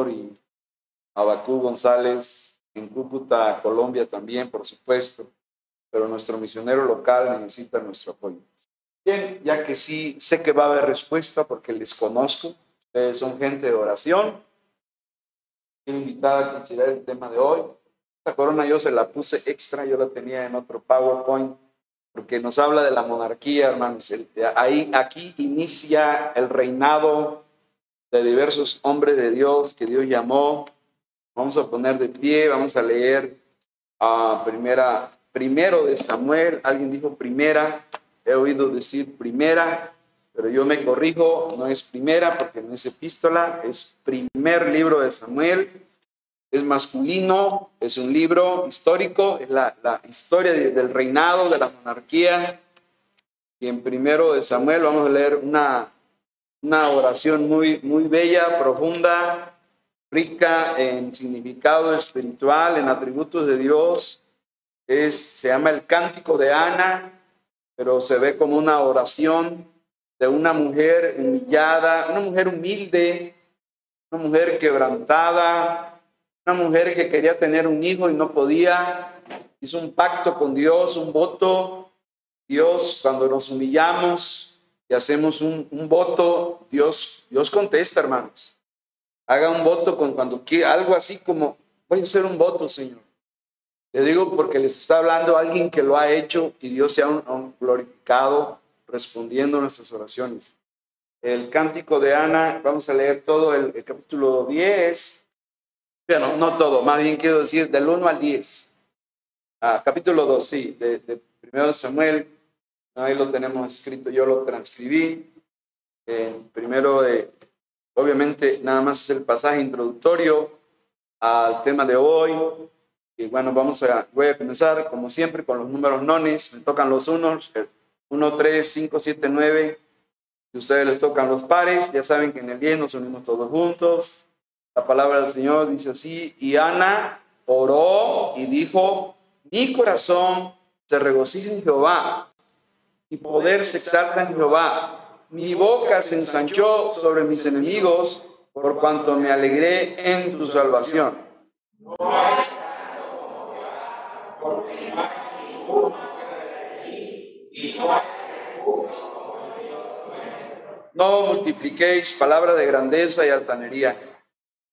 Salvador y Abacú González en Cúcuta, Colombia también, por supuesto, pero nuestro misionero local necesita nuestro apoyo. Bien, ya que sí sé que va a haber respuesta porque les conozco, ustedes son gente de oración. Invitar a considerar el tema de hoy. Esta corona yo se la puse extra, yo la tenía en otro PowerPoint, porque nos habla de la monarquía, hermanos. ahí, aquí inicia el reinado de diversos hombres de Dios que Dios llamó. Vamos a poner de pie, vamos a leer a primera, primero de Samuel. Alguien dijo primera, he oído decir primera, pero yo me corrijo, no es primera porque no es epístola, es primer libro de Samuel, es masculino, es un libro histórico, es la, historia del reinado de las monarquías. Y en primero de Samuel vamos a leer una, una oración muy, muy bella, profunda, rica en significado espiritual, en atributos de Dios. Es, se llama el Cántico de Ana, pero se ve como una oración de una mujer humillada, una mujer humilde, una mujer quebrantada, una mujer que quería tener un hijo y no podía. Hizo un pacto con Dios, un voto. Dios, cuando nos humillamos y hacemos un, voto, Dios, Dios contesta, hermanos. Haga un voto con cuando quiera, algo así como, voy a hacer un voto, Señor. Le digo porque les está hablando alguien que lo ha hecho y Dios se ha glorificado respondiendo nuestras oraciones. El cántico de Ana, vamos a leer todo el, capítulo 10. Bueno, no todo, más bien quiero decir del 1 al 10. Ah, capítulo 2, sí, de, de primero de Samuel. Ahí lo tenemos escrito, yo lo transcribí. primero de, obviamente, nada más es el pasaje introductorio al tema de hoy y bueno, vamos a, voy a comenzar como siempre con los números nones. Me tocan los unos, 1, 3, 5, 7, 9. Si ustedes les tocan los pares, ya saben que en el 10 nos unimos todos juntos. La palabra del Señor dice así, y Ana oró y dijo, mi corazón se regocija en Jehová, y poder se exalta en Jehová. Mi boca se ensanchó sobre mis enemigos, por cuanto me alegré en tu salvación. No no multipliquéis palabras de grandeza y altanería.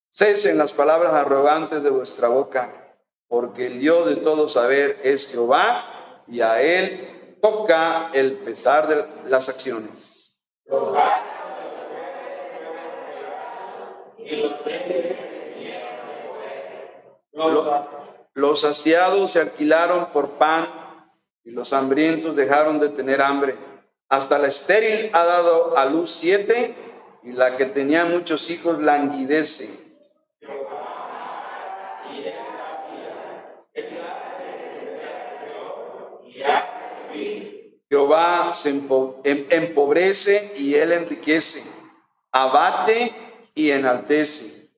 Cesen las palabras arrogantes de vuestra boca, porque el Dios de todo saber es Jehová, y a él toca el pesar de las acciones. Los saciados se alquilaron por pan y los hambrientos dejaron de tener hambre. Hasta la estéril ha dado a luz siete y la que tenía muchos hijos languidece. Jehová se em-, empobrece y él enriquece, abate y enaltece.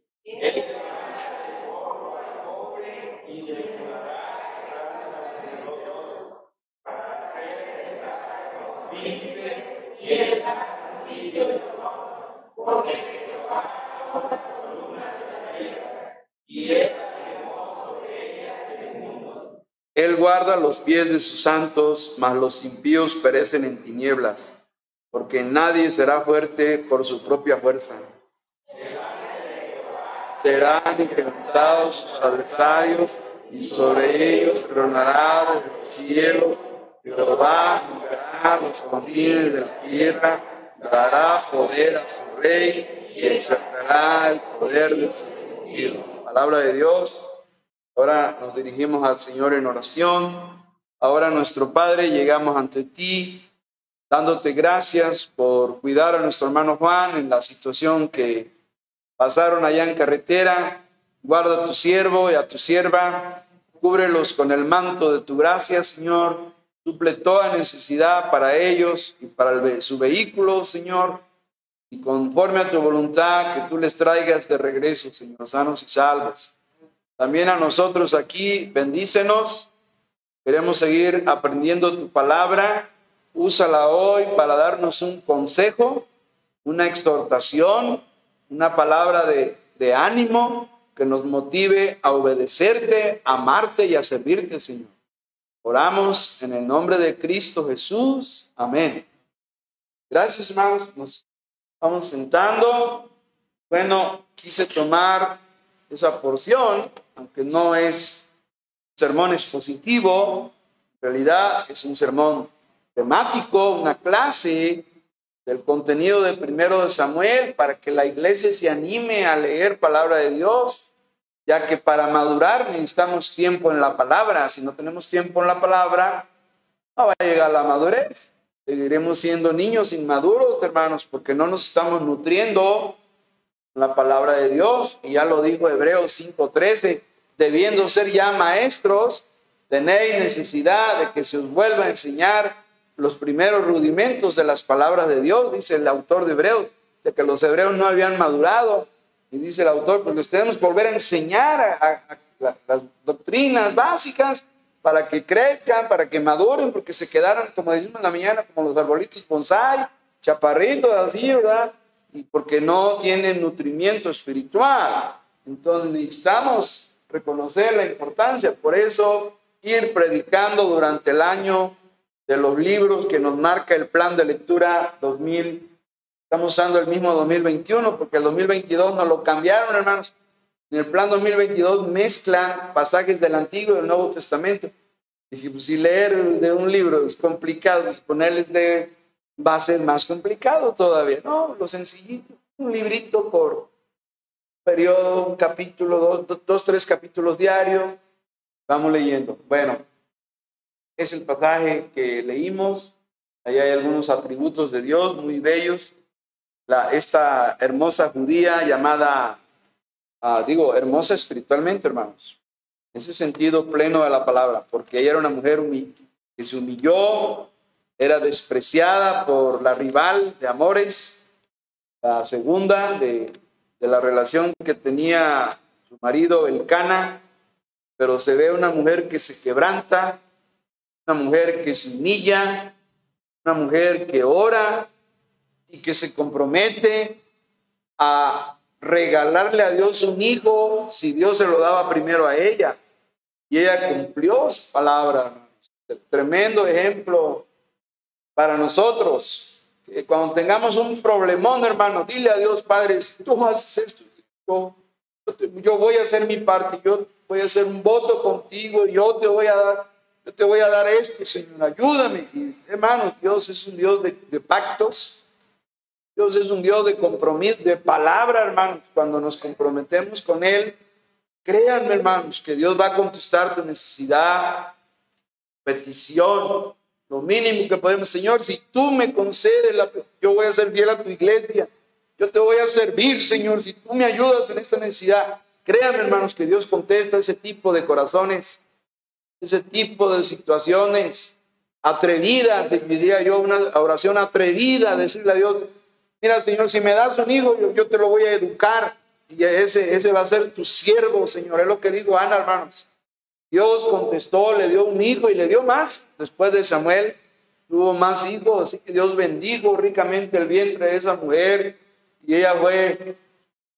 Él guarda los pies de sus santos, mas los impíos perecen en tinieblas, porque nadie será fuerte por su propia fuerza. Serán incrementados sus adversarios y sobre ellos desde el cielo. Jehová juzgará los confines de la tierra, dará poder a su rey y exaltará el poder de su ungido. Palabra de Dios. Ahora nos dirigimos al Señor en oración. Ahora nuestro Padre, llegamos ante ti dándote gracias por cuidar a nuestro hermano Juan en la situación que pasaron allá en carretera. Guarda a tu siervo y a tu sierva. Cúbrelos con el manto de tu gracia, Señor. Suple toda necesidad para ellos y para su vehículo, Señor. Y conforme a tu voluntad, que tú les traigas de regreso, Señor, sanos y salvos. También a nosotros aquí, bendícenos. Queremos seguir aprendiendo tu palabra. Úsala hoy para darnos un consejo, una exhortación, una palabra de ánimo, que nos motive a obedecerte, a amarte y a servirte, Señor. Oramos en el nombre de Cristo Jesús. Amén. Gracias, hermanos. Nos vamos sentando. Bueno, quise tomar esa porción, aunque no es sermón expositivo, en realidad es un sermón temático, una clase del contenido del primero de Samuel para que la iglesia se anime a leer palabra de Dios, ya que para madurar necesitamos tiempo en la palabra. Si no tenemos tiempo en la palabra, no va a llegar la madurez. Seguiremos siendo niños inmaduros, hermanos, porque no nos estamos nutriendo la palabra de Dios. Y ya lo dijo Hebreos 5:13, debiendo ser ya maestros, tenéis necesidad de que se os vuelva a enseñar los primeros rudimentos de las palabras de Dios, dice el autor de Hebreos, de que los hebreos no habían madurado. Y dice el autor, porque tenemos que volver a enseñar a, las doctrinas básicas para que crezcan, para que maduren, porque se quedaron, como decimos en la mañana, como los arbolitos bonsai, chaparritos así, ¿verdad? Y porque no tienen nutrimiento espiritual. Entonces necesitamos reconocer la importancia, por eso ir predicando durante el año de los libros que nos marca el plan de lectura 2000. Estamos usando el mismo 2021 porque el 2022 nos lo cambiaron, hermanos. En el plan 2022 mezclan pasajes del Antiguo y del Nuevo Testamento. Dije, pues si leer de un libro es complicado, pues ponerles de va a más complicado todavía. No, lo sencillito, un librito por periodo, un capítulo, dos, dos, tres capítulos diarios. Vamos leyendo. Bueno, es el pasaje que leímos. Ahí hay algunos atributos de Dios muy bellos. Esta hermosa judía llamada, ah, digo, hermosa espiritualmente, hermanos. En ese sentido pleno de la palabra, porque ella era una mujer que se humilló, era despreciada por la rival de amores, la segunda de, de la relación que tenía su marido, el Cana, pero se ve una mujer que se quebranta, una mujer que se humilla, una mujer que ora y que se compromete a regalarle a Dios un hijo si Dios se lo daba primero a ella. Y ella cumplió su palabra. Tremendo ejemplo para nosotros. Que cuando tengamos un problemón, hermano, dile a Dios, Padre, si tú haces esto, yo, yo voy a hacer mi parte, yo voy a hacer un voto contigo, yo te voy a dar, yo te voy a dar esto, Señor, ayúdame. Y hermanos, Dios es un Dios de, de pactos, Dios es un Dios de compromiso, de palabra, hermanos. Cuando nos comprometemos con Él, créanme, hermanos, que Dios va a contestar tu necesidad, petición, lo mínimo que podemos, Señor, si tú me concedes, yo voy a ser fiel a tu iglesia. Yo te voy a servir, Señor, si tú me ayudas en esta necesidad. Créanme, hermanos, que Dios contesta ese tipo de corazones, ese tipo de situaciones atrevidas, diría yo, una oración atrevida, decirle a Dios, mira, Señor, si me das un hijo, yo, te lo voy a educar y ese, ese va a ser tu siervo, Señor. Es lo que digo Ana, hermanos. Dios contestó, le dio un hijo y le dio más. Después de Samuel tuvo más hijos, así que Dios bendijo ricamente el vientre de esa mujer y ella fue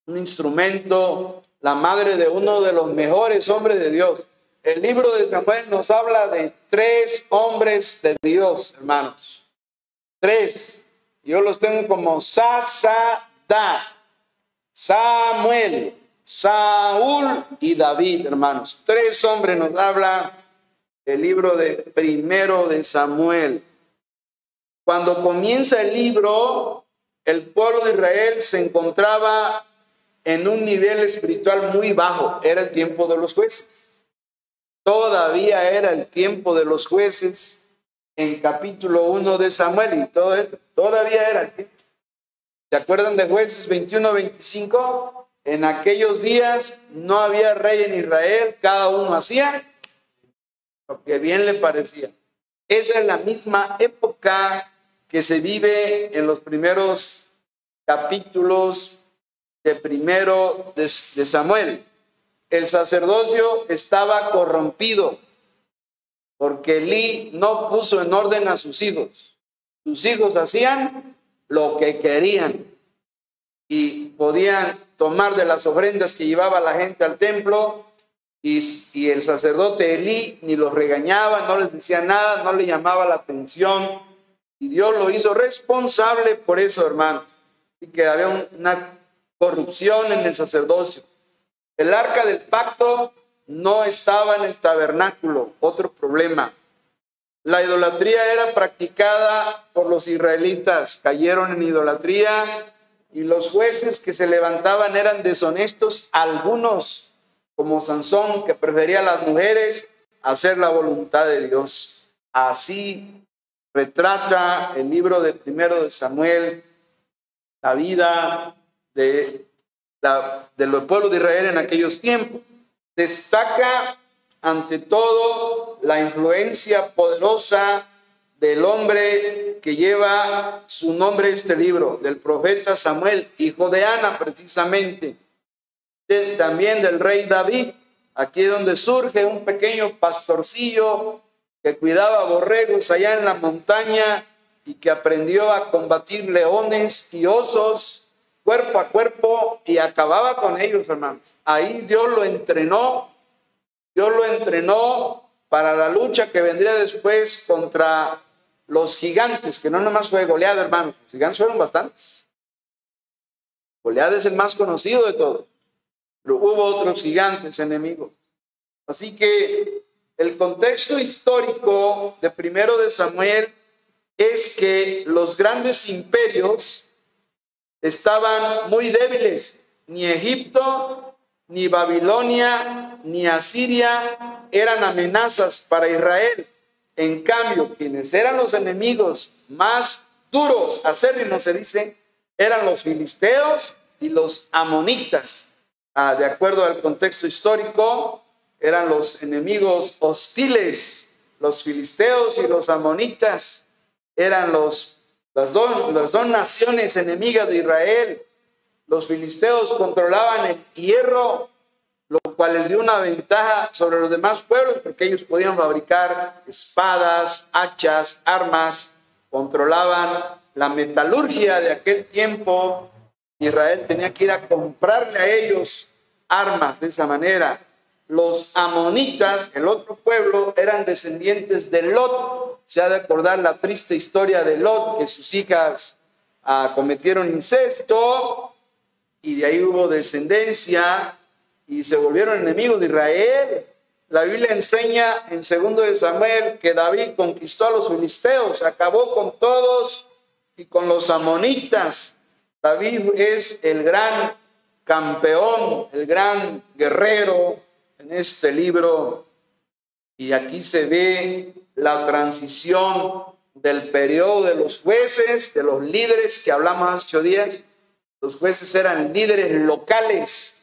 un instrumento, la madre de uno de los mejores hombres de Dios. El libro de Samuel nos habla de tres hombres de Dios, hermanos. Tres. Yo los tengo como Sasada, Samuel, Saúl y David, hermanos. Tres hombres nos habla el libro de primero de Samuel. Cuando comienza el libro, el pueblo de Israel se encontraba en un nivel espiritual muy bajo. Era el tiempo de los jueces. Todavía era el tiempo de los jueces en capítulo 1 de Samuel y todo, todavía era el tiempo. ¿Se acuerdan de jueces 21-25? En aquellos días no había rey en Israel, cada uno hacía lo que bien le parecía. Esa es la misma época que se vive en los primeros capítulos de primero de, Samuel. El sacerdocio estaba corrompido porque Elí no puso en orden a sus hijos. Sus hijos hacían lo que querían y podían tomar de las ofrendas que llevaba la gente al templo y, el sacerdote Elí ni los regañaba, no les decía nada, no le llamaba la atención. Y Dios lo hizo responsable por eso, hermano. Y que había una corrupción en el sacerdocio. El arca del pacto no estaba en el tabernáculo, otro problema. La idolatría era practicada por los israelitas, cayeron en idolatría y los jueces que se levantaban eran deshonestos, algunos como Sansón, que prefería a las mujeres hacer la voluntad de Dios. Así retrata el libro de primero de Samuel la vida de, de los pueblos de Israel en aquellos tiempos. Destaca ante todo la influencia poderosa del hombre que lleva su nombre este libro, del profeta Samuel, hijo de Ana precisamente, también del rey David, aquí donde surge un pequeño pastorcillo que cuidaba borregos allá en la montaña y que aprendió a combatir leones y osos cuerpo a cuerpo y acababa con ellos, hermanos. Ahí Dios lo entrenó, Dios lo entrenó para la lucha que vendría después contra los gigantes, que no nomás fue goleado, hermanos, los gigantes fueron bastantes. Goliat es el más conocido de todos hubo otros gigantes enemigos. Así que el contexto histórico de primero de Samuel es que los grandes imperios estaban muy débiles. Ni Egipto, ni Babilonia, ni Asiria eran amenazas para Israel. En cambio, quienes eran los enemigos más duros, acérrimos se dice, eran los filisteos y los amonitas. Ah, de acuerdo al contexto histórico, eran los enemigos hostiles, los filisteos y los amonitas, eran los, las, dos, las dos naciones enemigas de Israel. Los filisteos controlaban el hierro, lo cual les dio una ventaja sobre los demás pueblos, porque ellos podían fabricar espadas, hachas, armas, controlaban la metalurgia de aquel tiempo, Israel tenía que ir a comprarle a ellos armas de esa manera. Los amonitas, el otro pueblo, eran descendientes de Lot. Se ha de acordar la triste historia de Lot, que sus hijas ah, cometieron incesto y de ahí hubo descendencia y se volvieron enemigos de Israel. La Biblia enseña en segundo de Samuel que David conquistó a los filisteos, acabó con todos y con los amonitas. David es el gran campeón, el gran guerrero en este libro. Y aquí se ve la transición del periodo de los jueces, de los líderes que hablamos hace ocho días. Los jueces eran líderes locales,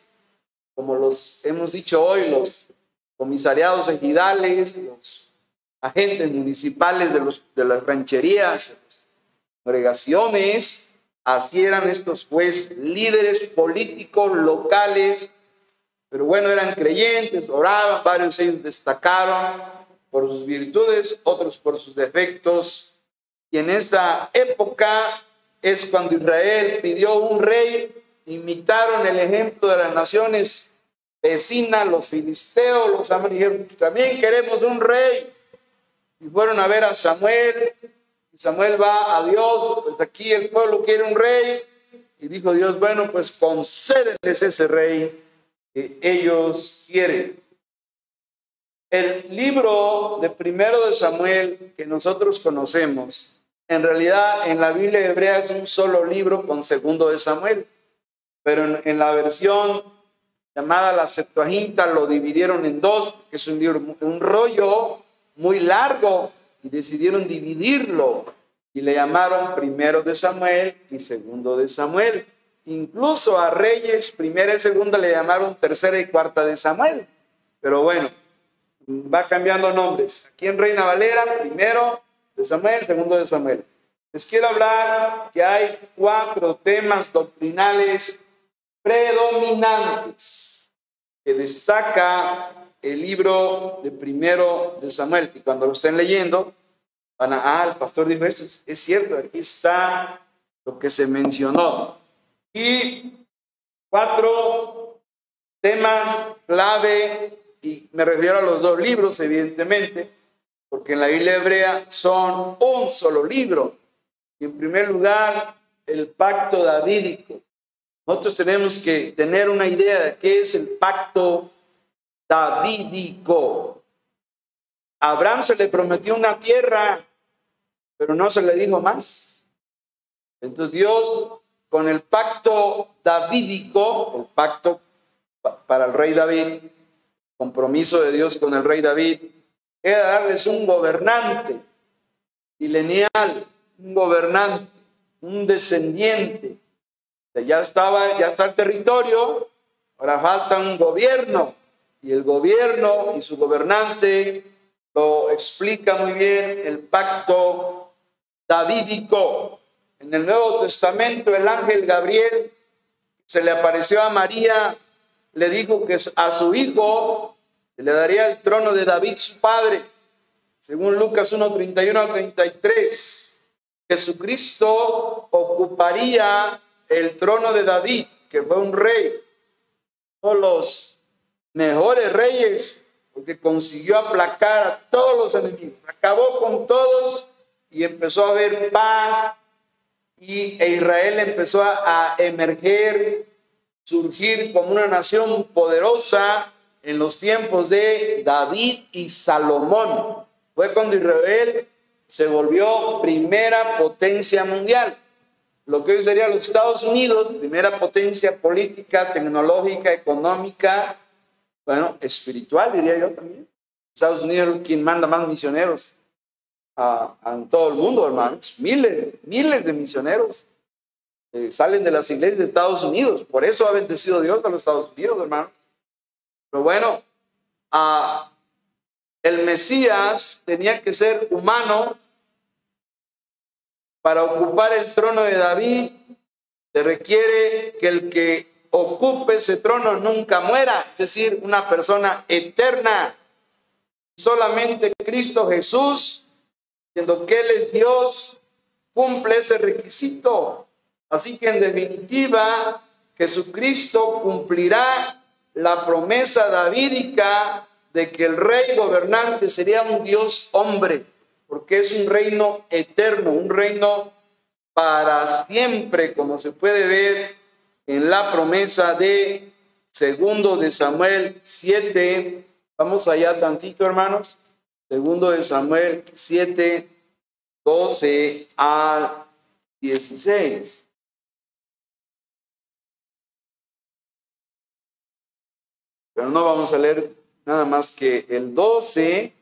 como los hemos dicho hoy, los comisariados ejidales, los agentes municipales de, los, de las rancherías, congregaciones, Así eran estos jueces, líderes políticos locales, pero bueno, eran creyentes, oraban, varios de ellos destacaron por sus virtudes, otros por sus defectos. Y en esa época es cuando Israel pidió un rey, imitaron el ejemplo de las naciones vecinas, los filisteos, los américanos, también queremos un rey. Y fueron a ver a Samuel, Samuel va a Dios, pues aquí el pueblo quiere un rey. Y dijo Dios, bueno, pues concédeles ese rey que ellos quieren. El libro de primero de Samuel que nosotros conocemos, en realidad en la Biblia hebrea es un solo libro con segundo de Samuel, pero en, la versión llamada la Septuaginta lo dividieron en dos, que es un libro, un rollo muy largo, y decidieron dividirlo y le llamaron primero de Samuel y segundo de Samuel. Incluso a reyes, primera y segunda le llamaron tercera y cuarta de Samuel. Pero bueno, va cambiando nombres. Aquí en Reina Valera, primero de Samuel, segundo de Samuel. Les quiero hablar que hay cuatro temas doctrinales predominantes que destaca el libro de primero de Samuel, que cuando lo estén leyendo, van a, ah, el pastor dijo esto, es cierto, aquí está lo que se mencionó. Y Cuatro temas clave, y me refiero a los dos libros, evidentemente, porque en la Biblia hebrea son un solo libro. Y en primer lugar, el pacto davídico. Nosotros tenemos que tener una idea de qué es el pacto davídico. A Abraham se le prometió una tierra, pero no se le dijo más. Entonces Dios, con el pacto davídico, el pacto para el rey David, compromiso de Dios con el rey David, era darles un gobernante y lineal, un gobernante, un descendiente. Ya estaba, ya está el territorio, ahora falta un gobierno y el gobierno y su gobernante lo explica muy bien el pacto davídico. En el Nuevo Testamento el ángel Gabriel se le apareció a María, le dijo que a su hijo se le daría el trono de David su padre, según Lucas 1, 31 al 33. Jesucristo ocuparía el trono de David, que fue un rey, uno de los mejores reyes, porque consiguió aplacar a todos los enemigos, acabó con todos y empezó a haber paz y e Israel empezó a, a emerger, surgir como una nación poderosa en los tiempos de David y Salomón. Fue cuando Israel se volvió primera potencia mundial. Lo que hoy sería los Estados Unidos, primera potencia política, tecnológica, económica, bueno, espiritual diría yo también. Estados Unidos es quien manda más misioneros a, todo el mundo, hermanos. Miles, miles de misioneros eh, salen de las iglesias de Estados Unidos. Por eso ha bendecido Dios a los Estados Unidos, hermanos. Pero bueno, a el Mesías tenía que ser humano para ocupar el trono de David. Se requiere que el que ocupe ese trono nunca muera, es decir, una persona eterna. Solamente Cristo Jesús, siendo que Él es Dios, cumple ese requisito. Así que en definitiva, Jesucristo cumplirá la promesa davídica de que el rey gobernante sería un Dios hombre, porque es un reino eterno, un reino para siempre, como se puede ver en la promesa de segundo de Samuel 7. Vamos allá tantito, hermanos. Segundo de Samuel 7, 12 al 16. Pero no vamos a leer nada más que el 12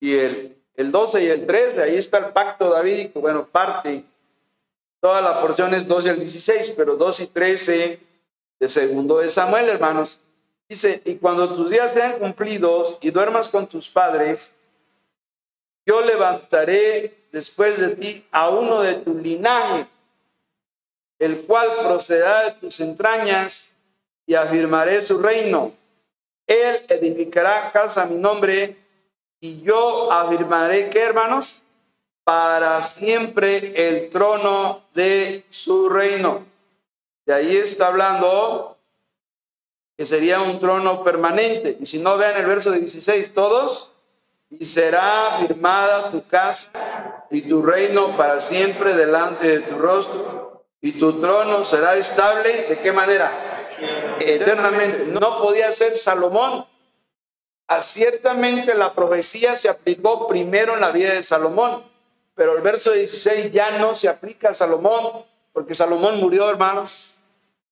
y el, el 12 y el 13, ahí está el pacto davídico, bueno, parte, toda la porción es 12 al 16, pero 2 y 13 de segundo de Samuel, hermanos. Dice, y cuando tus días sean cumplidos y duermas con tus padres, yo levantaré después de ti a uno de tu linaje, el cual procederá de tus entrañas y afirmaré su reino. Él edificará casa a mi nombre y yo afirmaré que, hermanos, para siempre el trono de su reino. De ahí está hablando que sería un trono permanente. Y si no vean el verso 16, todos, y será firmada tu casa y tu reino para siempre delante de tu rostro, y tu trono será estable. ¿De qué manera? eternamente. No podía ser Salomón. A, ciertamente la profecía se aplicó primero en la vida de Salomón, pero el verso 16 ya no se aplica a Salomón, porque Salomón murió, hermanos,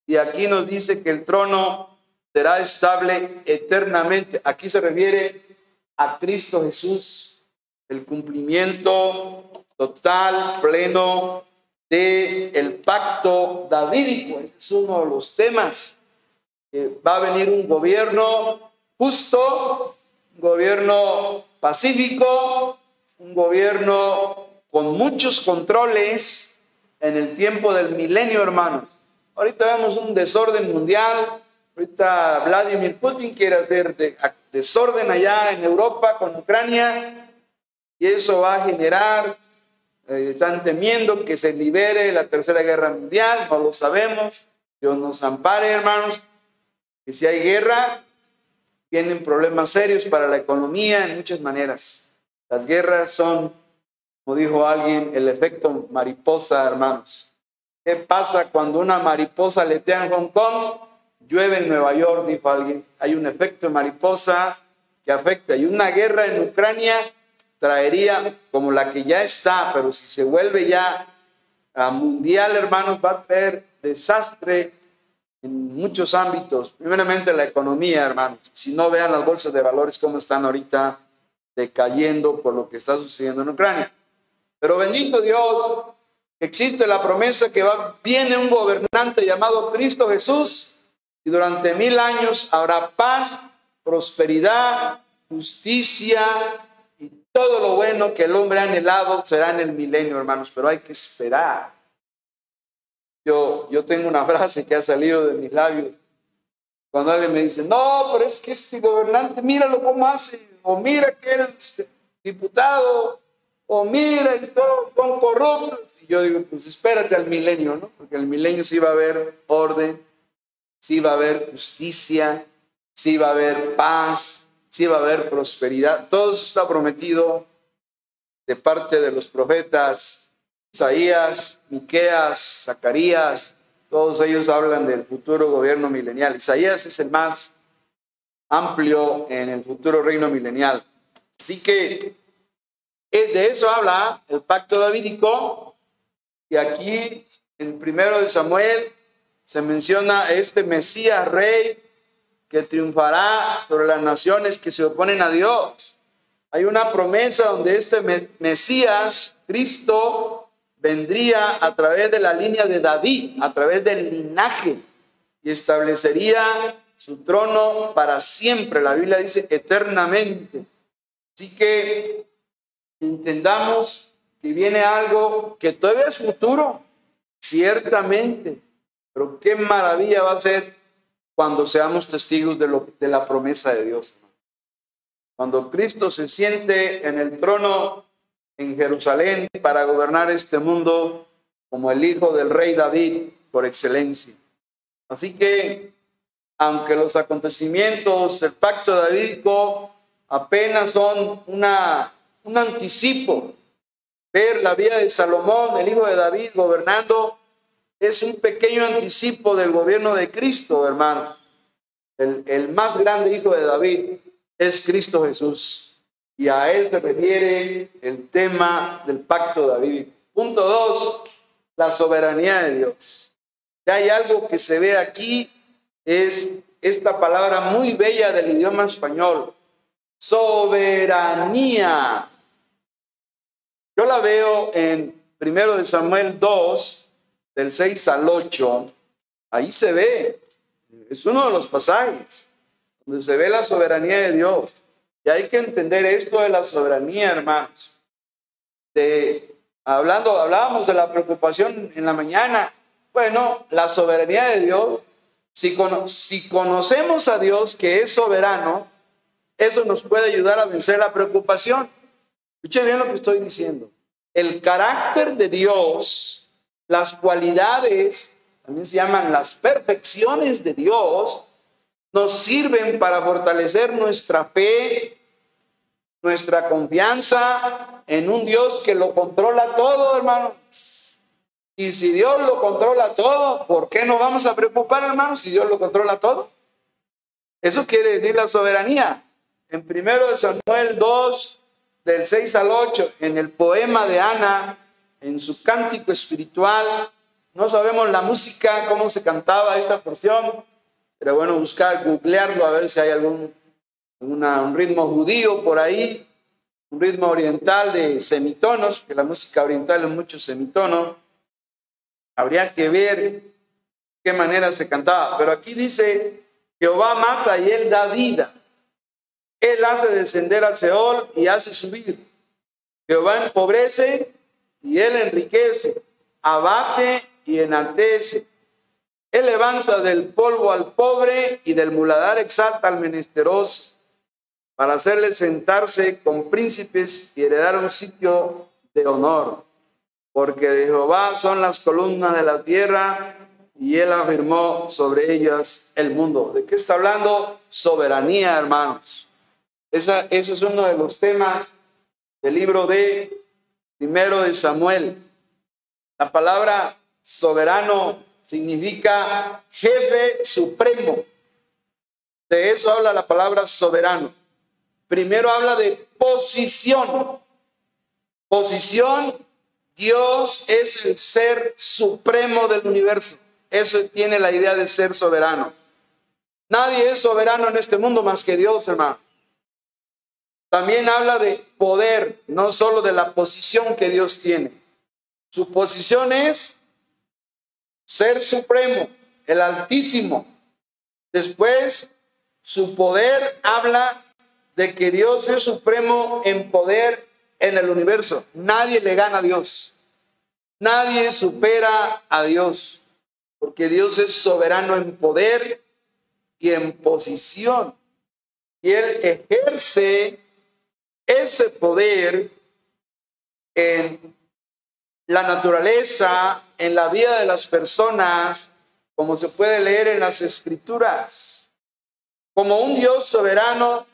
y aquí nos dice que el trono será estable eternamente. Aquí se refiere a Cristo Jesús, el cumplimiento total, pleno de el pacto davídico. Este es uno de los temas va a venir un gobierno justo, un gobierno pacífico, un gobierno con muchos controles en el tiempo del milenio, hermanos. Ahorita vemos un desorden mundial. Ahorita Vladimir Putin quiere hacer desorden allá en Europa con Ucrania y eso va a generar eh, están temiendo que se libere la tercera guerra mundial, no lo sabemos. Dios nos ampare, hermanos, que si hay guerra, tienen problemas serios para la economía en muchas maneras. Las guerras son, como dijo alguien, el efecto mariposa, hermanos. ¿Qué pasa cuando una mariposa letea en Hong Kong? Llueve en Nueva York, dijo alguien. Hay un efecto mariposa que afecta. Y una guerra en Ucrania traería como la que ya está, pero si se vuelve ya a mundial, hermanos, va a traer desastre en muchos ámbitos. Primeramente la economía, hermanos. Si no vean las bolsas de valores cómo están ahorita decayendo por lo que está sucediendo en Ucrania. Pero bendito Dios, existe la promesa que va, viene un gobernante llamado Cristo Jesús y durante mil años habrá paz, prosperidad, justicia y todo lo bueno que el hombre ha anhelado será en el milenio, hermanos, pero hay que esperar. Yo, yo tengo una frase que ha salido de mis labios. Cuando alguien me dice, no, pero es que este gobernante, míralo cómo hace, o mira que el diputado, o mira y todos son corruptos. Y yo digo, pues espérate al milenio, ¿no? Porque el milenio sí va a haber orden, sí va a haber justicia, sí va a haber paz, sí va a haber prosperidad. Todo eso está prometido de parte de los profetas Isaías, Miqueas, Zacarías, todos ellos hablan del futuro gobierno milenial. Isaías es el más amplio en el futuro reino milenial. Así que eh, de eso habla el pacto davídico y aquí en primero de Samuel se menciona este Mesías rey que triunfará sobre las naciones que se oponen a Dios. Hay una promesa donde este Mesías, Cristo, vendría a través de la línea de David, a través del linaje, y establecería su trono para siempre. La Biblia dice eternamente. Así que entendamos que viene algo que todavía es futuro, ciertamente, pero qué maravilla va a ser cuando seamos testigos de, lo, de la promesa de Dios. Cuando Cristo se siente en el trono en Jerusalén para gobernar este mundo como el hijo del rey David por excelencia. Así que, aunque los acontecimientos del pacto davídico apenas son una, un anticipo, ver la vida de Salomón, el hijo de David, gobernando, es un pequeño anticipo del gobierno de Cristo, hermanos. El, el más grande hijo de David es Cristo Jesús y a él se refiere el tema del pacto David. Punto dos, la soberanía de Dios. Si hay algo que se ve aquí, es esta palabra muy bella del idioma español, soberanía. Yo la veo en primero de Samuel 2, del 6 al 8, ahí se ve, es uno de los pasajes donde se ve la soberanía de Dios. Y hay que entender esto de la soberanía, hermanos. De, hablando, hablábamos de la preocupación en la mañana. Bueno, la soberanía de Dios, si, si conocemos a Dios que es soberano, eso nos puede ayudar a vencer la preocupación. Escuche bien lo que estoy diciendo. El carácter de Dios, las cualidades, también se llaman las perfecciones de Dios, nos sirven para fortalecer nuestra fe nuestra confianza en un Dios que lo controla todo, hermanos. Y si Dios lo controla todo, ¿por qué no vamos a preocupar, hermanos, si Dios lo controla todo? Eso quiere decir la soberanía. En primero de Samuel 2, del 6 al 8, en el poema de Ana, en su cántico espiritual, no sabemos la música, cómo se cantaba esta porción, pero bueno, buscar, googlearlo a ver si hay algún un ritmo judío por ahí, un ritmo oriental de semitonos, que la música oriental es mucho semitono. Habría que ver qué manera se cantaba. Pero aquí dice, Jehová mata y él da vida. Él hace descender al Seol y hace subir. Jehová empobrece y él enriquece. Abate y enaltece. Él levanta del polvo al pobre y del muladar exalta al menesteroso para hacerle sentarse con príncipes y heredar un sitio de honor. porque de Jehová son las columnas de la tierra y él afirmó sobre ellas el mundo. ¿De qué está hablando? Soberanía, hermanos. Esa, ese es uno de los temas del libro de primero de Samuel. La palabra soberano significa jefe supremo. De eso habla la palabra soberano. Primero habla de posición. Posición, Dios es el ser supremo del universo. Eso tiene la idea de ser soberano. Nadie es soberano en este mundo más que Dios, hermano. También habla de poder, no solo de la posición que Dios tiene. Su posición es ser supremo, el altísimo. Después, su poder habla de que Dios es supremo en poder en el universo. Nadie le gana a Dios. Nadie supera a Dios, porque Dios es soberano en poder y en posición. Y Él ejerce ese poder en la naturaleza, en la vida de las personas, como se puede leer en las escrituras. Como un Dios soberano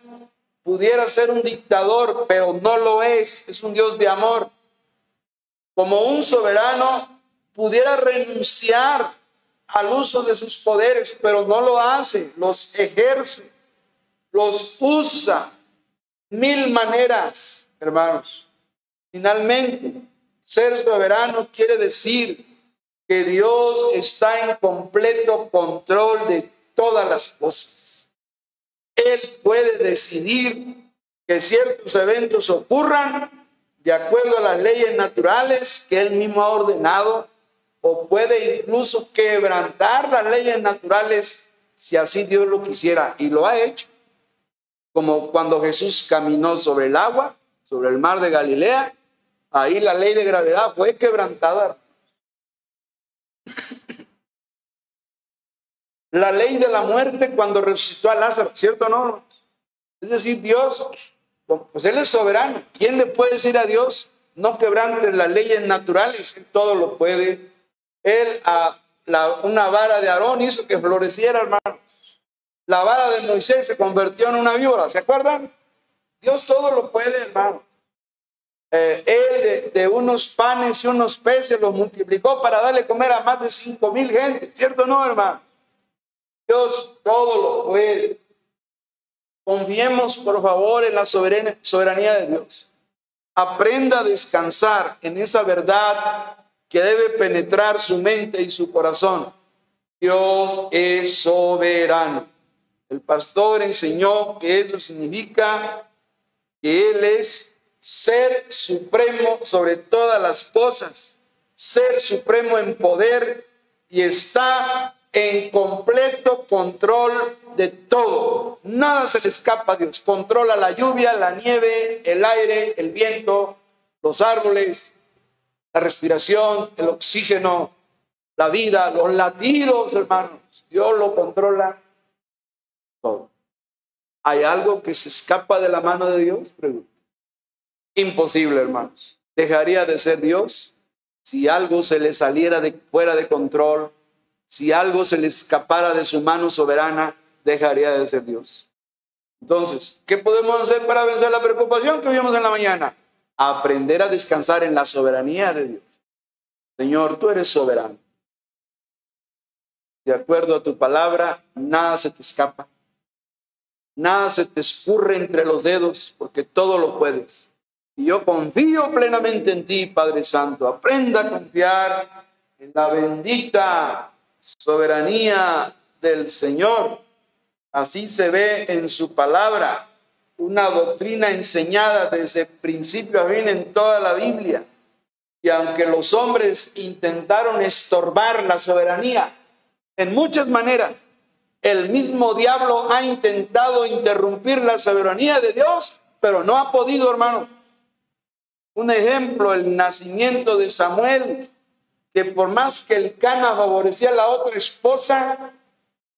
pudiera ser un dictador, pero no lo es, es un Dios de amor. Como un soberano pudiera renunciar al uso de sus poderes, pero no lo hace, los ejerce, los usa mil maneras, hermanos. Finalmente, ser soberano quiere decir que Dios está en completo control de todas las cosas. Él puede decidir que ciertos eventos ocurran de acuerdo a las leyes naturales que Él mismo ha ordenado, o puede incluso quebrantar las leyes naturales si así Dios lo quisiera, y lo ha hecho como cuando Jesús caminó sobre el agua, sobre el mar de Galilea, ahí la ley de gravedad fue quebrantada. La ley de la muerte cuando resucitó a Lázaro, ¿cierto o no? Es decir, Dios, pues Él es soberano. ¿Quién le puede decir a Dios, no quebrante las leyes naturales? Todo lo puede. Él a la, una vara de Aarón hizo que floreciera, hermano. La vara de Moisés se convirtió en una víbora, ¿se acuerdan? Dios todo lo puede, hermano. Eh, él de, unos panes y unos peces los multiplicó para darle comer a más de cinco mil gente, ¿cierto o no, hermano? Dios todo lo puede. Confiemos, por favor, en la soberanía de Dios. Aprenda a descansar en esa verdad que debe penetrar su mente y su corazón. Dios es soberano. El pastor enseñó que eso significa que Él es ser supremo sobre todas las cosas, ser supremo en poder y está en completo control de todo. Nada se le escapa a Dios. Controla la lluvia, la nieve, el aire, el viento, los árboles, la respiración, el oxígeno, la vida, los latidos, hermanos. Dios lo controla ¿Hay algo que se escapa de la mano de Dios? Pregunta. Imposible, hermanos. ¿Dejaría de ser Dios? Si algo se le saliera de fuera de control, si algo se le escapara de su mano soberana, dejaría de ser Dios. Entonces, ¿qué podemos hacer para vencer la preocupación que vimos en la mañana? Aprender a descansar en la soberanía de Dios. Señor, tú eres soberano. De acuerdo a tu palabra, nada se te escapa. Nada se te escurre entre los dedos porque todo lo puedes. Y yo confío plenamente en ti, Padre Santo. Aprenda a confiar en la bendita soberanía del Señor. Así se ve en su palabra, una doctrina enseñada desde principio a fin en toda la Biblia. Y aunque los hombres intentaron estorbar la soberanía en muchas maneras, el mismo diablo ha intentado interrumpir la soberanía de Dios, pero no ha podido, hermano. Un ejemplo, el nacimiento de Samuel, que por más que el Cana favorecía a la otra esposa,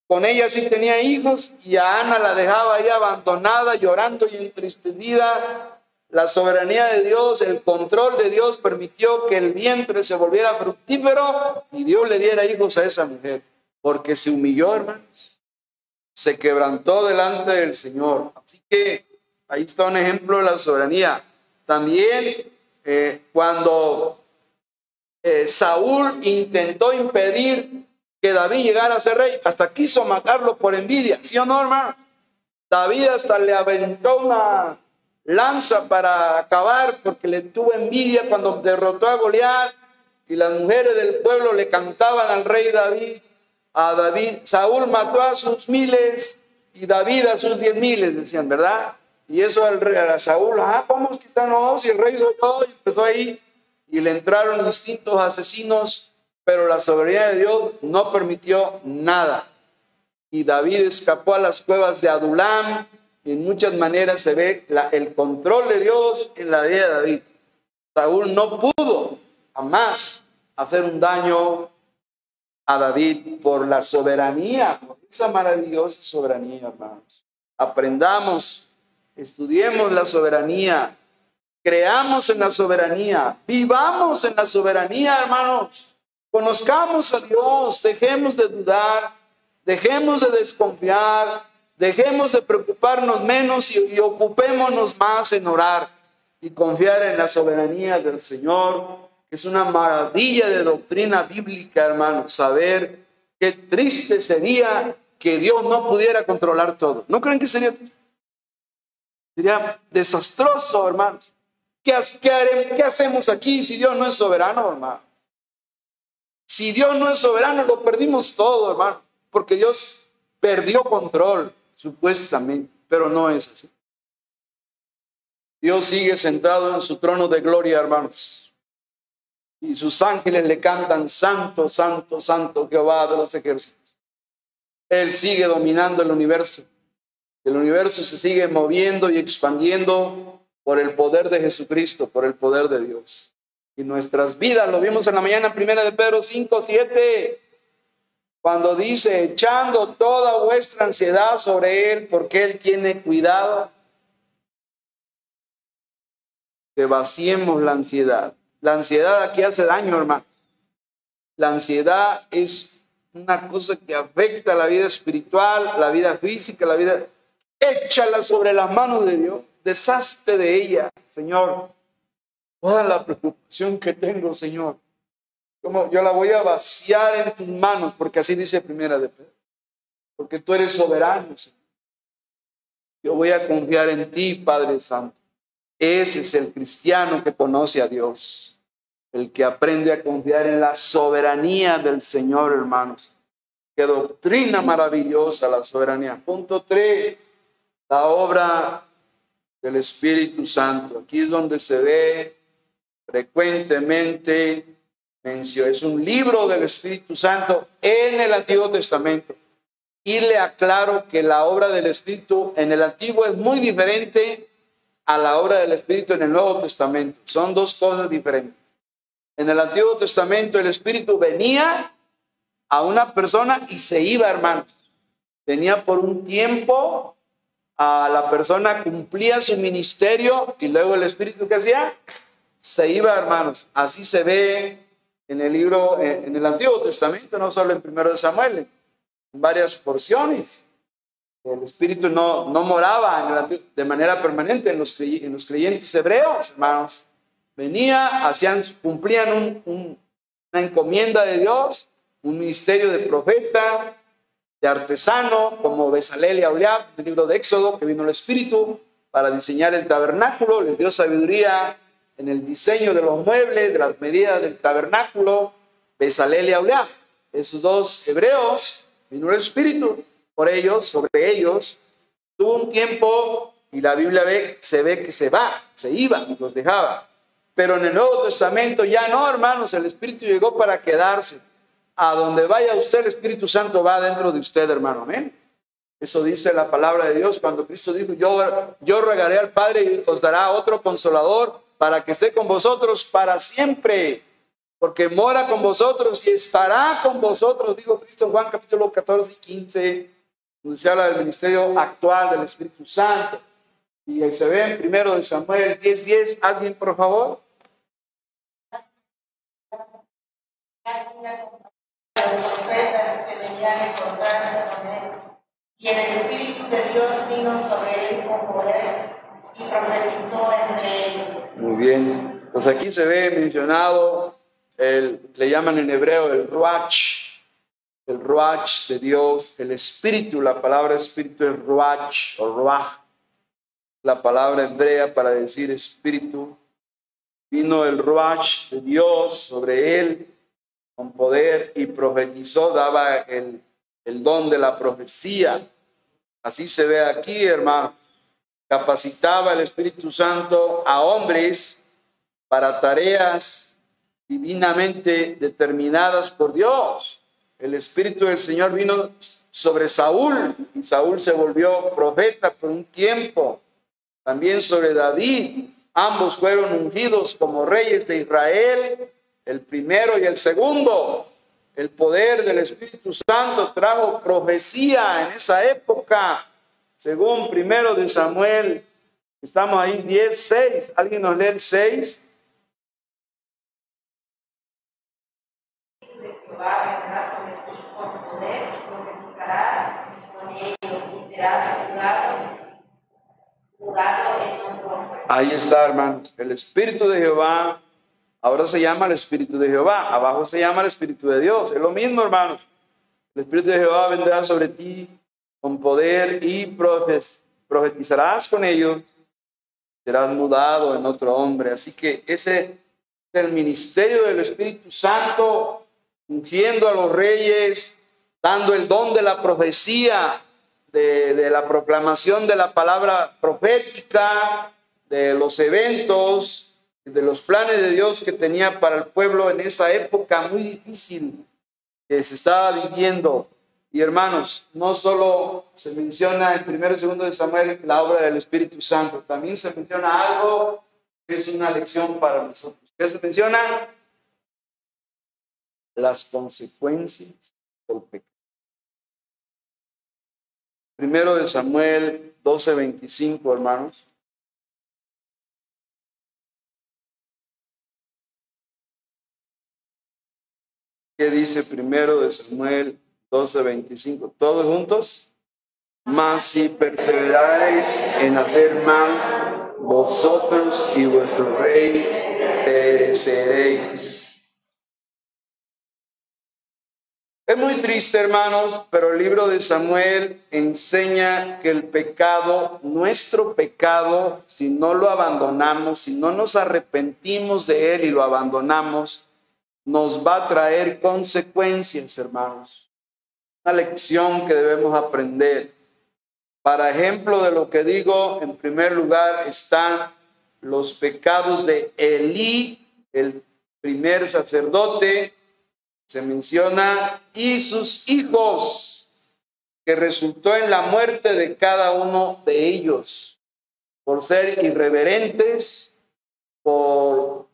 con ella sí tenía hijos y a Ana la dejaba ahí abandonada, llorando y entristecida. la soberanía de Dios, el control de Dios permitió que el vientre se volviera fructífero y Dios le diera hijos a esa mujer, porque se humilló, hermanos, se quebrantó delante del Señor. Así que ahí está un ejemplo de la soberanía. También eh, cuando eh, Saúl intentó impedir que David llegara a ser rey, hasta quiso matarlo por envidia, ¿sí o no, hermano? David hasta le aventó una lanza para acabar porque le tuvo envidia cuando derrotó a Goliat y las mujeres del pueblo le cantaban al rey David, a David, Saúl mató a sus miles y David a sus diez miles, decían, ¿verdad? Y eso al rey, a Saúl, ah, ¿cómo quitarnos? Si el rey soy yo, y empezó ahí y le entraron distintos asesinos, pero la soberanía de Dios no permitió nada. Y David escapó a las cuevas de Adulam, en muchas maneras se ve el control de Dios en la vida de David. Saúl no pudo jamás hacer un daño a David por la soberanía, esa maravillosa soberanía, hermanos. Aprendamos, estudiemos la soberanía, creamos en la soberanía, vivamos en la soberanía, hermanos. Conozcamos a Dios, dejemos de dudar, dejemos de desconfiar, Dejemos de preocuparnos menos y, ocupémonos más en orar y confiar en la soberanía del Señor, es una maravilla de doctrina bíblica, hermanos, saber qué triste sería que Dios no pudiera controlar todo. ¿No creen que sería? Sería desastroso, hermanos. ¿Qué, qué, ¿Qué hacemos aquí si Dios no es soberano, hermano? Si Dios no es soberano, lo perdimos todo, hermano, porque Dios perdió control supuestamente, pero no es así. Dios sigue sentado en su trono de gloria, hermanos. Y sus ángeles le cantan, Santo, Santo, Santo, Jehová de los ejércitos. Él sigue dominando el universo. El universo se sigue moviendo y expandiendo por el poder de Jesucristo, por el poder de Dios. Y nuestras vidas, lo vimos en la mañana, primera de Pedro 5, 7, cuando dice, echando toda vuestra ansiedad sobre Él, porque Él tiene cuidado, que vaciemos la ansiedad. La ansiedad aquí hace daño, hermano. La ansiedad es una cosa que afecta la vida espiritual, la vida física, la vida... Échala sobre las manos de Dios, deshazte de ella, Señor. Toda la preocupación que tengo, Señor, como yo la voy a vaciar en tus manos, porque así dice primera de Pedro. Porque tú eres soberano, Señor. Yo voy a confiar en ti, Padre Santo. Ese es el cristiano que conoce a Dios, el que aprende a confiar en la soberanía del Señor, hermanos. Qué doctrina maravillosa la soberanía. Punto tres, la obra del Espíritu Santo. Aquí es donde se ve frecuentemente es un libro del Espíritu Santo en el Antiguo Testamento. Y le aclaro que la obra del Espíritu en el Antiguo es muy diferente a la obra del Espíritu en el Nuevo Testamento. Son dos cosas diferentes. En el Antiguo Testamento el Espíritu venía a una persona y se iba, hermanos. Venía por un tiempo, a la persona cumplía su ministerio y luego el Espíritu que hacía, se iba, hermanos. Así se ve en el libro, eh, en el Antiguo Testamento, no solo en primero de Samuel, en varias porciones. El Espíritu no, no moraba de manera permanente en los, en los creyentes hebreos, hermanos. Venía, hacían, cumplían una encomienda de Dios, un ministerio de profeta, de artesano, como Besalel y Auliab, el libro de Éxodo, que vino el Espíritu para diseñar el tabernáculo, les dio sabiduría en el diseño de los muebles, de las medidas del tabernáculo, Besalel y Auliá. Esos dos hebreos, vino el Espíritu por ellos, sobre ellos, tuvo un tiempo y la Biblia se ve que se va, se iba, los dejaba. Pero en el Nuevo Testamento ya no, hermanos, el Espíritu llegó para quedarse. A donde vaya usted, el Espíritu Santo va dentro de usted, hermano. Amén. Eso dice la palabra de Dios cuando Cristo dijo, yo, yo rogaré al Padre y os dará otro consolador para que esté con vosotros para siempre, porque mora con vosotros y estará con vosotros, dijo Cristo Juan capítulo 14 y 15, donde se habla del ministerio actual del Espíritu Santo. Y se ve en primero de Samuel 10:10. ¿Alguien, por favor? Y el Espíritu de Dios vino sobre él con poder y profetizó entre ellos. Muy bien. Pues aquí se ve mencionado, el, le llaman en hebreo el Ruach, el Ruach de Dios, el Espíritu, la palabra Espíritu es Ruach o Ruach, la palabra hebrea para decir Espíritu. Vino el Ruach de Dios sobre él con poder y profetizó, daba el, el don de la profecía. Así se ve aquí, hermano. Capacitaba el Espíritu Santo a hombres para tareas divinamente determinadas por Dios. El Espíritu del Señor vino sobre Saúl y Saúl se volvió profeta por un tiempo. También sobre David. Ambos fueron ungidos como reyes de Israel, el primero y el segundo. El poder del Espíritu Santo trajo profecía en esa época, según primero de Samuel. Estamos ahí 10, 6. ¿Alguien nos lee el 6? Ahí está, hermanos. El Espíritu de Jehová ahora se llama el Espíritu de Jehová. Abajo se llama el Espíritu de Dios. Es lo mismo, hermanos. El Espíritu de Jehová vendrá sobre ti con poder y profetizarás con ellos. Serás mudado en otro hombre. Así que ese es el ministerio del Espíritu Santo, ungiendo a los reyes, dando el don de la profecía, de, la proclamación de la palabra profética, de los eventos, de los planes de Dios que tenía para el pueblo en esa época muy difícil que se estaba viviendo. Y hermanos, no solo se menciona en primero y segundo de Samuel la obra del Espíritu Santo, también se menciona algo que es una lección para nosotros. ¿Qué se menciona? Las consecuencias del pecado. Primero de Samuel 12:25, hermanos. ¿Qué dice primero de Samuel 12:25? ¿Todos juntos? Mas si perseveraréis en hacer mal, vosotros y vuestro rey pereceréis. Es muy triste, hermanos, pero el libro de Samuel enseña que el pecado, nuestro pecado, si no lo abandonamos, si no nos arrepentimos de él y lo abandonamos, nos va a traer consecuencias, hermanos. Una lección que debemos aprender. Para ejemplo de lo que digo, en primer lugar están los pecados de Elí, el primer sacerdote, se menciona, y sus hijos, que resultó en la muerte de cada uno de ellos, por ser irreverentes, por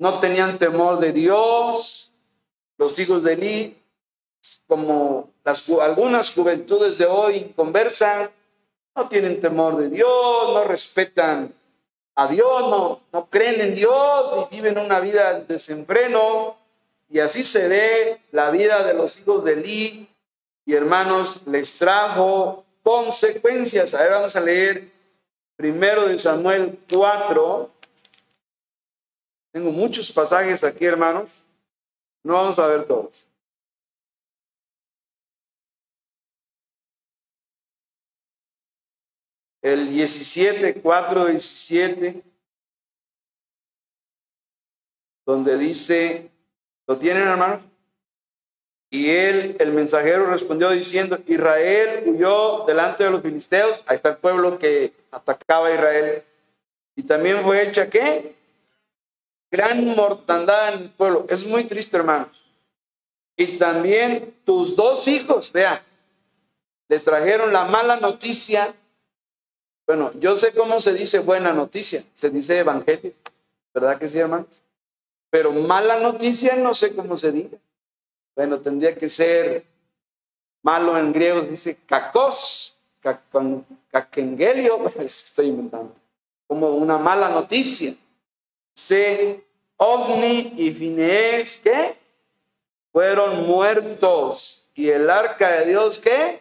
no tenían temor de Dios, los hijos de Eli, como las, algunas juventudes de hoy conversan, no tienen temor de Dios, no respetan a Dios, no, creen en Dios y viven una vida de desenfreno y así se ve la vida de los hijos de Eli y hermanos, les trajo consecuencias. A ver, vamos a leer primero de Samuel 4. Tengo muchos pasajes aquí, hermanos. No vamos a ver todos. El 17, 4, 17, donde dice, ¿Lo tienen, hermanos? Y él, el mensajero, respondió diciendo, Israel huyó delante de los filisteos. Ahí está el pueblo que atacaba a Israel. Y también fue hecha, ¿qué? Gran mortandad en el pueblo. Es muy triste, hermanos. Y también tus dos hijos, vean, le trajeron la mala noticia. Bueno, yo sé cómo se dice buena noticia. Se dice evangelio. ¿Verdad que sí, hermanos? Pero mala noticia no sé cómo se diga. Bueno, tendría que ser malo en griego, dice kakos, kakengelio, estoy inventando. como una mala noticia. Se Ovni y Finees, ¿qué? Fueron muertos. ¿Y el arca de Dios qué?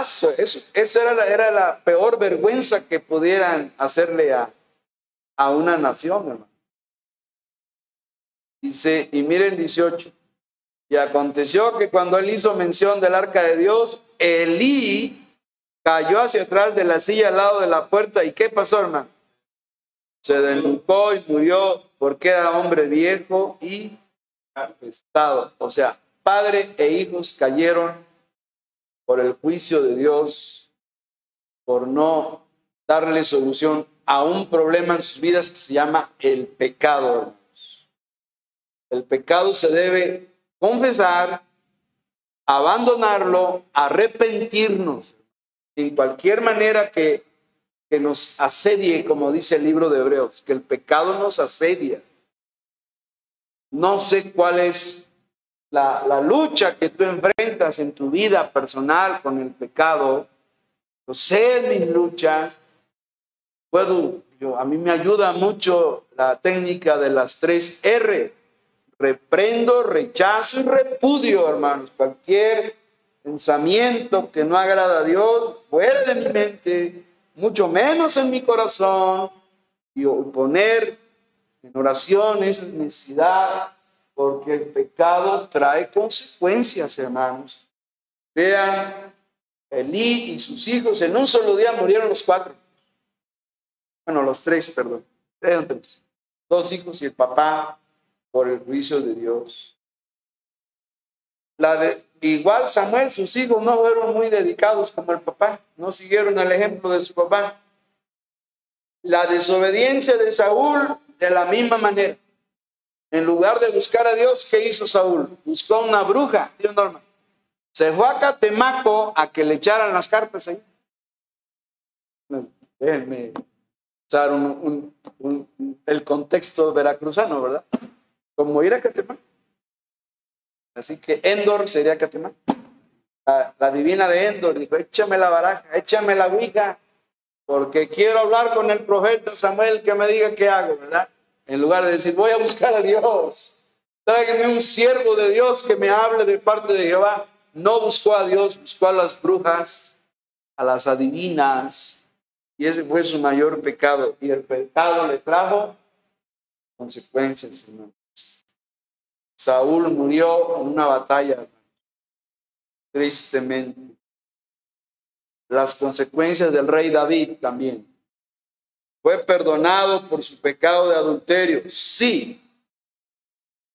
Eso, eso era, la, era la peor vergüenza que pudieran hacerle a, a una nación, hermano. Dice, y miren 18. Y aconteció que cuando él hizo mención del arca de Dios, Elí cayó hacia atrás de la silla al lado de la puerta. ¿Y qué pasó, hermano? Se desnucó y murió porque era hombre viejo y apestado. O sea, padre e hijos cayeron por el juicio de Dios, por no darle solución a un problema en sus vidas que se llama el pecado. El pecado se debe confesar, abandonarlo, arrepentirnos en cualquier manera que, que nos asedie, como dice el libro de Hebreos, que el pecado nos asedia. No sé cuál es la, la, lucha que tú enfrentas en tu vida personal con el pecado. Yo sé mis luchas. Puedo, yo, a mí me ayuda mucho la técnica de las tres R Reprendo, rechazo y repudio, hermanos. Cualquier pensamiento que no agrada a Dios, fuera de mi mente, mucho menos en mi corazón, y poner en oración esa necesidad, porque el pecado trae consecuencias, hermanos. Vean, Elí y sus hijos en un solo día murieron los cuatro. Bueno, los tres, perdón. Dos hijos y el papá por el juicio de Dios. La de, igual Samuel, sus hijos no fueron muy dedicados como el papá, no siguieron el ejemplo de su papá. La desobediencia de Saúl de la misma manera. En lugar de buscar a Dios, ¿qué hizo Saúl? Buscó una bruja, Dios norma. Se fue a Catemaco a que le echaran las cartas ahí. Déjenme usar el contexto veracruzano, ¿verdad? como ir a Catemán. Así que Endor sería Catemán. La, divina de Endor dijo, échame la baraja, échame la ouija, porque quiero hablar con el profeta Samuel que me diga qué hago, ¿verdad? En lugar de decir, voy a buscar a Dios, tráigame un siervo de Dios que me hable de parte de Jehová. No buscó a Dios, buscó a las brujas, a las adivinas, y ese fue su mayor pecado. Y el pecado le trajo consecuencias, hermano. Saúl murió en una batalla, tristemente. Las consecuencias del rey David también. Fue perdonado por su pecado de adulterio, sí,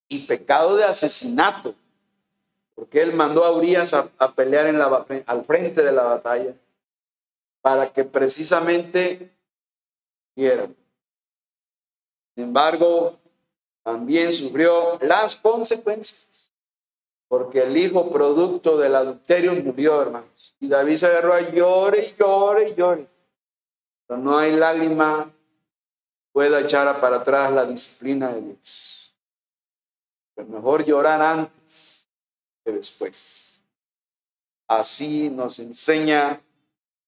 y pecado de asesinato, porque él mandó a Urias a, pelear en la, al frente de la batalla para que precisamente quieran. Sin embargo, también sufrió las consecuencias, porque el hijo producto del adulterio murió, hermanos. Y David se agarró a llore y llore y llore. Pero no hay lágrima pueda echar para atrás la disciplina de Dios. Mejor llorar antes que después. Así nos enseña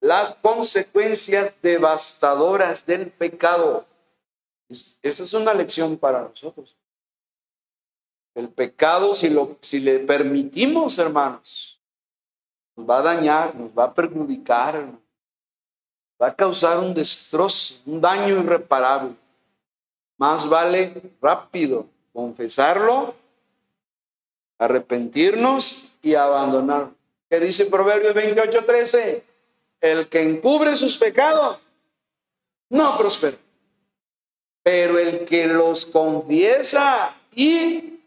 las consecuencias devastadoras del pecado. Esa es una lección para nosotros. El pecado, si, lo, si le permitimos, hermanos, nos va a dañar, nos va a perjudicar, va a causar un destrozo, un daño irreparable. Más vale rápido confesarlo, arrepentirnos y abandonar. ¿Qué dice Proverbios 28, 13? El que encubre sus pecados no prospera pero el que los confiesa y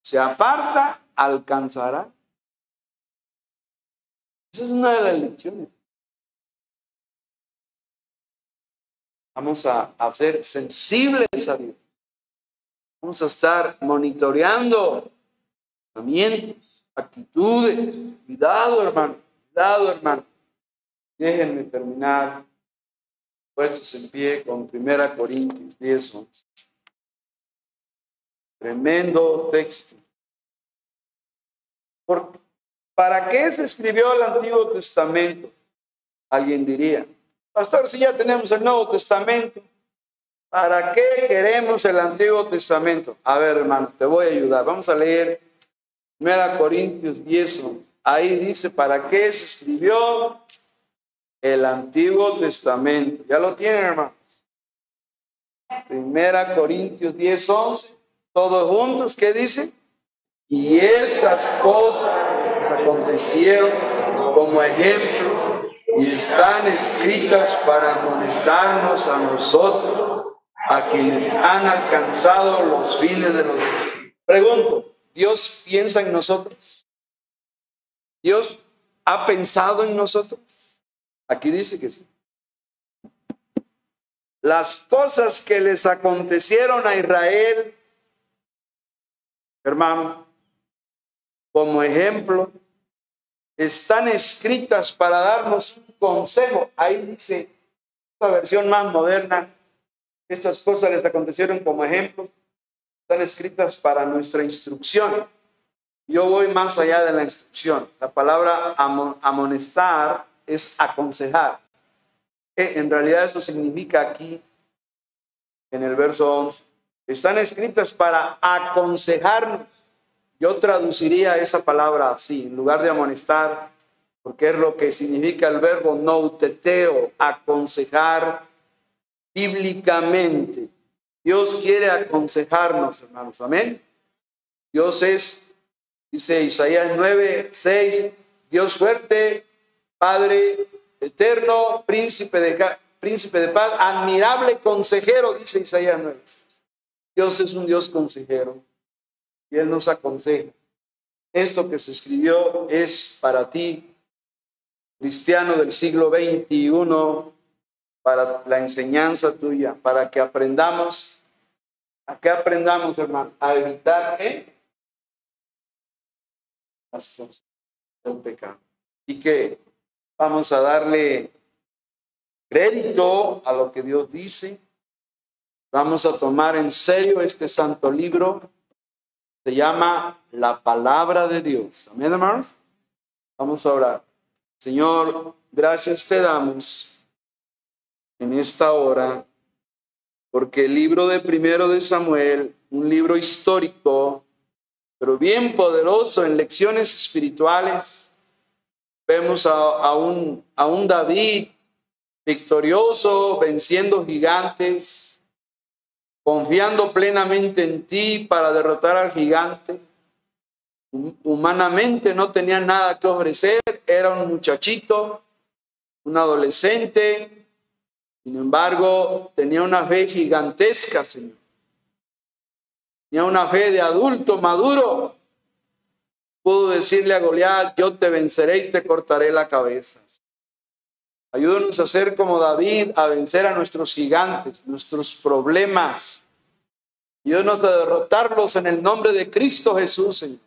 se aparta, alcanzará. Esa es una de las lecciones. Vamos a, a ser sensibles a Dios. Vamos a estar monitoreando pensamientos, actitudes. Cuidado, hermano. Cuidado, hermano. Déjenme terminar puestos en pie con Primera Corintios 10, 11. Tremendo texto. ¿Para qué se escribió el Antiguo Testamento? Alguien diría, Pastor, si ya tenemos el Nuevo Testamento, ¿para qué queremos el Antiguo Testamento? A ver, hermano, te voy a ayudar. Vamos a leer 1 Corintios 10. Ahí dice, ¿para qué se escribió el Antiguo Testamento? ¿Ya lo tienen, hermano? Primera Corintios 10, 11. Todos juntos, ¿qué dice? Y estas cosas acontecieron como ejemplo y están escritas para amonestarnos a nosotros, a quienes han alcanzado los fines de los... Pregunto, ¿Dios piensa en nosotros? ¿Dios ha pensado en nosotros? Aquí dice que sí. Las cosas que les acontecieron a Israel, hermanos, como ejemplo, están escritas para darnos un consejo. Ahí dice, esta versión más moderna, estas cosas les acontecieron como ejemplo, están escritas para nuestra instrucción. Yo voy más allá de la instrucción. La palabra amonestar es aconsejar. En realidad eso significa aquí, en el verso 11, están escritas para aconsejarnos yo traduciría esa palabra así, en lugar de amonestar, porque es lo que significa el verbo nouteteo, aconsejar bíblicamente. Dios quiere aconsejarnos, hermanos. Amén. Dios es, dice Isaías 9, 6, Dios fuerte, Padre eterno, príncipe de, príncipe de paz, admirable consejero, dice Isaías 9. Dios es un Dios consejero y Él nos aconseja. Esto que se escribió es para ti, cristiano del siglo XXI, para la enseñanza tuya, para que aprendamos, a que aprendamos, hermano, a evitar ¿eh? las cosas del pecado. Y que vamos a darle crédito a lo que Dios dice. Vamos a tomar en serio este santo libro se llama la palabra de Dios. Amén, hermanos. Vamos a orar. Señor, gracias te damos en esta hora, porque el libro de primero de Samuel, un libro histórico, pero bien poderoso en lecciones espirituales, vemos a, un, a un David victorioso, venciendo gigantes, confiando plenamente en ti para derrotar al gigante. Humanamente no tenía nada que ofrecer, era un muchachito, un adolescente, sin embargo tenía una fe gigantesca, Señor. Tenía una fe de adulto maduro. Pudo decirle a Goliat, yo te venceré y te cortaré la cabeza. Ayúdanos a ser como David, a vencer a nuestros gigantes, nuestros problemas. Ayúdanos a derrotarlos en el nombre de Cristo Jesús, Señor.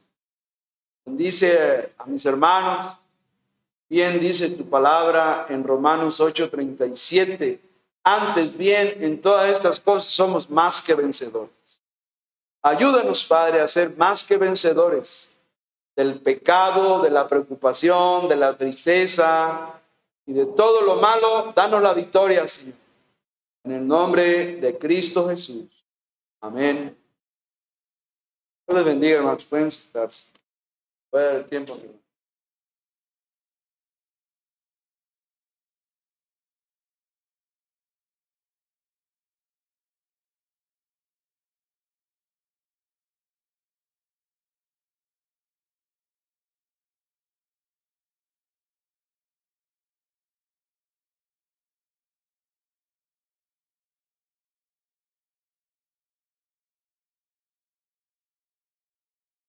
Bendice a mis hermanos. Bien dice tu palabra en Romanos 8:37. Antes bien, en todas estas cosas somos más que vencedores. Ayúdanos, Padre, a ser más que vencedores del pecado, de la preocupación, de la tristeza, y de todo lo malo, danos la victoria, Señor. En el nombre de Cristo Jesús. Amén. Dios les bendiga, hermanos. Pueden sentarse. Dar el tiempo.